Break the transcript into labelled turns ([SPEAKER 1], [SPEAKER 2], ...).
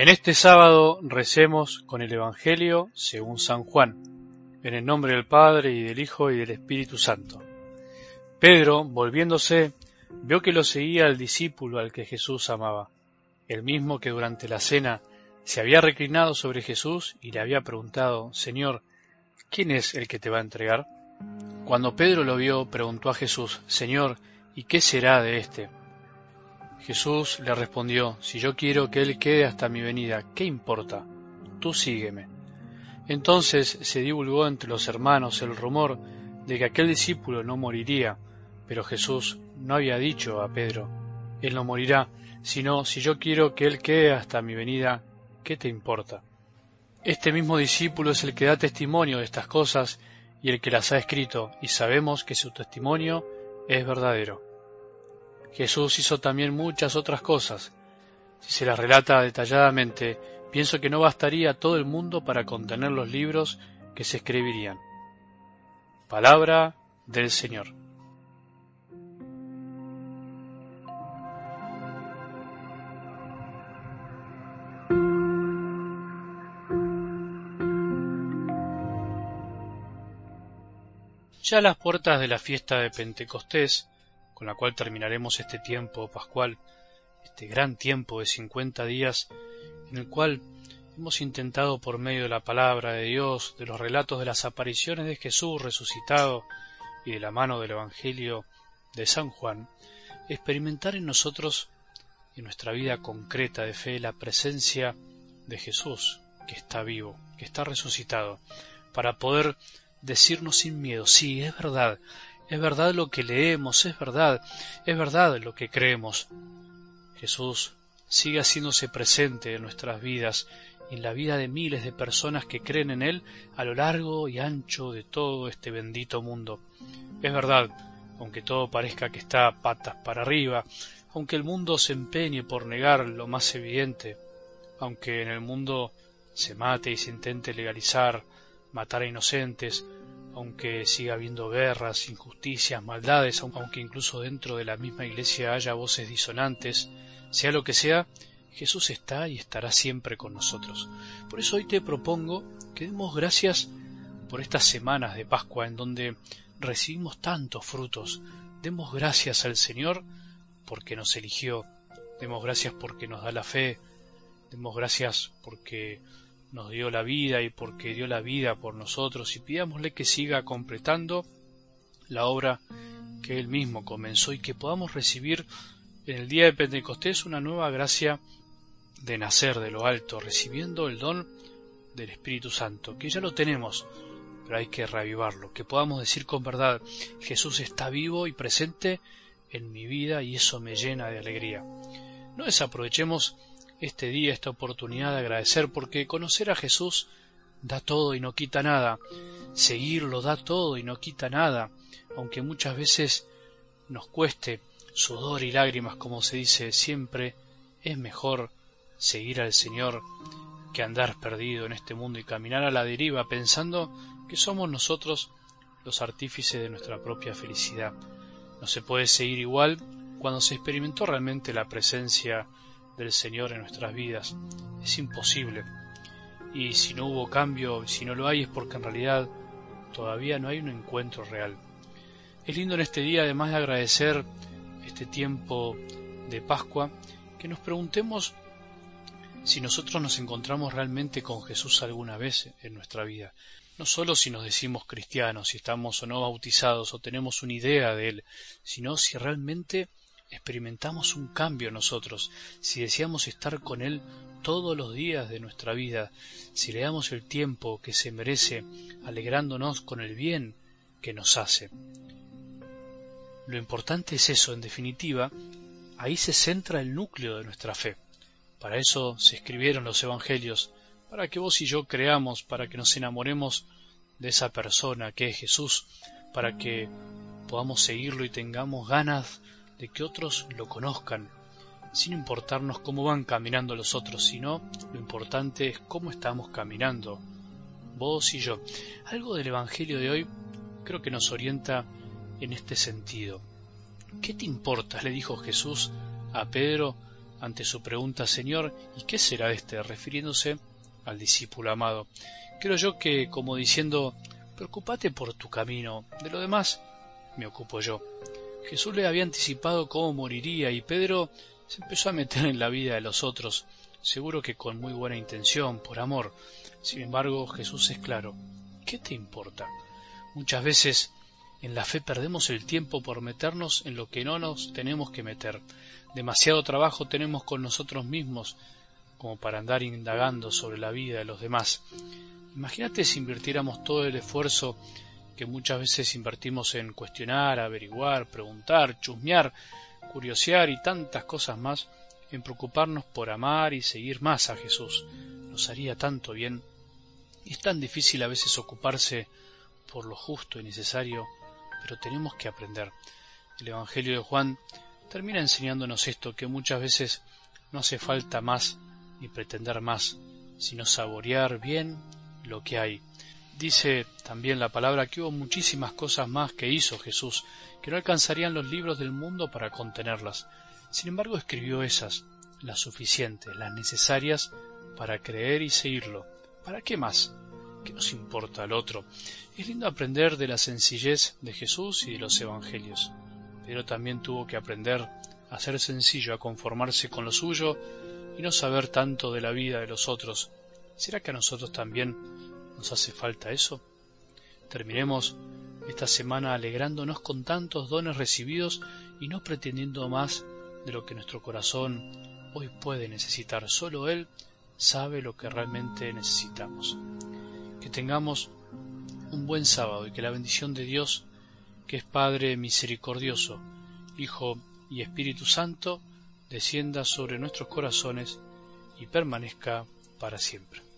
[SPEAKER 1] En este sábado recemos con el Evangelio según San Juan, en el nombre del Padre y del Hijo y del Espíritu Santo. Pedro, volviéndose, vio que lo seguía el discípulo al que Jesús amaba, el mismo que durante la cena se había reclinado sobre Jesús y le había preguntado, Señor, ¿quién es el que te va a entregar? Cuando Pedro lo vio, preguntó a Jesús, Señor, ¿y qué será de éste? Jesús le respondió, Si yo quiero que Él quede hasta mi venida, ¿qué importa? Tú sígueme. Entonces se divulgó entre los hermanos el rumor de que aquel discípulo no moriría, pero Jesús no había dicho a Pedro, Él no morirá, sino si yo quiero que Él quede hasta mi venida, ¿qué te importa? Este mismo discípulo es el que da testimonio de estas cosas y el que las ha escrito, y sabemos que su testimonio es verdadero. Jesús hizo también muchas otras cosas. Si se las relata detalladamente, pienso que no bastaría todo el mundo para contener los libros que se escribirían. Palabra del Señor. Ya a las puertas de la fiesta de Pentecostés, con la cual terminaremos este tiempo pascual, este gran tiempo de cincuenta días, en el cual hemos intentado por medio de la palabra de Dios, de los relatos de las apariciones de Jesús resucitado y de la mano del Evangelio de San Juan, experimentar en nosotros, en nuestra vida concreta de fe, la presencia de Jesús, que está vivo, que está resucitado, para poder decirnos sin miedo, sí, es verdad, es verdad lo que leemos, es verdad, es verdad lo que creemos. Jesús sigue haciéndose presente en nuestras vidas y en la vida de miles de personas que creen en Él a lo largo y ancho de todo este bendito mundo. Es verdad, aunque todo parezca que está patas para arriba, aunque el mundo se empeñe por negar lo más evidente, aunque en el mundo se mate y se intente legalizar matar a inocentes, aunque siga habiendo guerras, injusticias, maldades, aunque incluso dentro de la misma iglesia haya voces disonantes, sea lo que sea, Jesús está y estará siempre con nosotros. Por eso hoy te propongo que demos gracias por estas semanas de Pascua en donde recibimos tantos frutos. Demos gracias al Señor porque nos eligió. Demos gracias porque nos da la fe. Demos gracias porque nos dio la vida y porque dio la vida por nosotros y pidámosle que siga completando la obra que él mismo comenzó y que podamos recibir en el día de Pentecostés una nueva gracia de nacer de lo alto, recibiendo el don del Espíritu Santo, que ya lo tenemos, pero hay que reavivarlo, que podamos decir con verdad, Jesús está vivo y presente en mi vida y eso me llena de alegría. No desaprovechemos este día, esta oportunidad de agradecer, porque conocer a Jesús da todo y no quita nada, seguirlo da todo y no quita nada, aunque muchas veces nos cueste sudor y lágrimas, como se dice siempre, es mejor seguir al Señor que andar perdido en este mundo y caminar a la deriva pensando que somos nosotros los artífices de nuestra propia felicidad. No se puede seguir igual cuando se experimentó realmente la presencia del Señor en nuestras vidas. Es imposible. Y si no hubo cambio, si no lo hay, es porque en realidad todavía no hay un encuentro real. Es lindo en este día, además de agradecer este tiempo de Pascua, que nos preguntemos si nosotros nos encontramos realmente con Jesús alguna vez en nuestra vida. No solo si nos decimos cristianos, si estamos o no bautizados o tenemos una idea de Él, sino si realmente experimentamos un cambio nosotros, si deseamos estar con Él todos los días de nuestra vida, si le damos el tiempo que se merece, alegrándonos con el bien que nos hace. Lo importante es eso, en definitiva, ahí se centra el núcleo de nuestra fe. Para eso se escribieron los Evangelios, para que vos y yo creamos, para que nos enamoremos de esa persona que es Jesús, para que podamos seguirlo y tengamos ganas de que otros lo conozcan, sin importarnos cómo van caminando los otros, sino lo importante es cómo estamos caminando, vos y yo. Algo del Evangelio de hoy creo que nos orienta en este sentido. ¿Qué te importa? le dijo Jesús a Pedro ante su pregunta Señor, ¿y qué será este? refiriéndose al discípulo amado. Creo yo que como diciendo, preocúpate por tu camino, de lo demás me ocupo yo. Jesús le había anticipado cómo moriría y Pedro se empezó a meter en la vida de los otros, seguro que con muy buena intención, por amor. Sin embargo, Jesús es claro. ¿Qué te importa? Muchas veces en la fe perdemos el tiempo por meternos en lo que no nos tenemos que meter. Demasiado trabajo tenemos con nosotros mismos como para andar indagando sobre la vida de los demás. Imagínate si invirtiéramos todo el esfuerzo que muchas veces invertimos en cuestionar, averiguar, preguntar, chusmear, curiosear y tantas cosas más, en preocuparnos por amar y seguir más a Jesús. Nos haría tanto bien. Es tan difícil a veces ocuparse por lo justo y necesario, pero tenemos que aprender. El Evangelio de Juan termina enseñándonos esto, que muchas veces no hace falta más ni pretender más, sino saborear bien lo que hay. Dice también la palabra que hubo muchísimas cosas más que hizo Jesús, que no alcanzarían los libros del mundo para contenerlas. Sin embargo, escribió esas, las suficientes, las necesarias para creer y seguirlo. ¿Para qué más? ¿Qué nos importa al otro? Es lindo aprender de la sencillez de Jesús y de los evangelios, pero también tuvo que aprender a ser sencillo, a conformarse con lo suyo y no saber tanto de la vida de los otros. ¿Será que a nosotros también nos hace falta eso? Terminemos esta semana alegrándonos con tantos dones recibidos y no pretendiendo más de lo que nuestro corazón hoy puede necesitar. Solo Él sabe lo que realmente necesitamos. Que tengamos un buen sábado y que la bendición de Dios, que es Padre misericordioso, Hijo y Espíritu Santo, descienda sobre nuestros corazones y permanezca para siempre.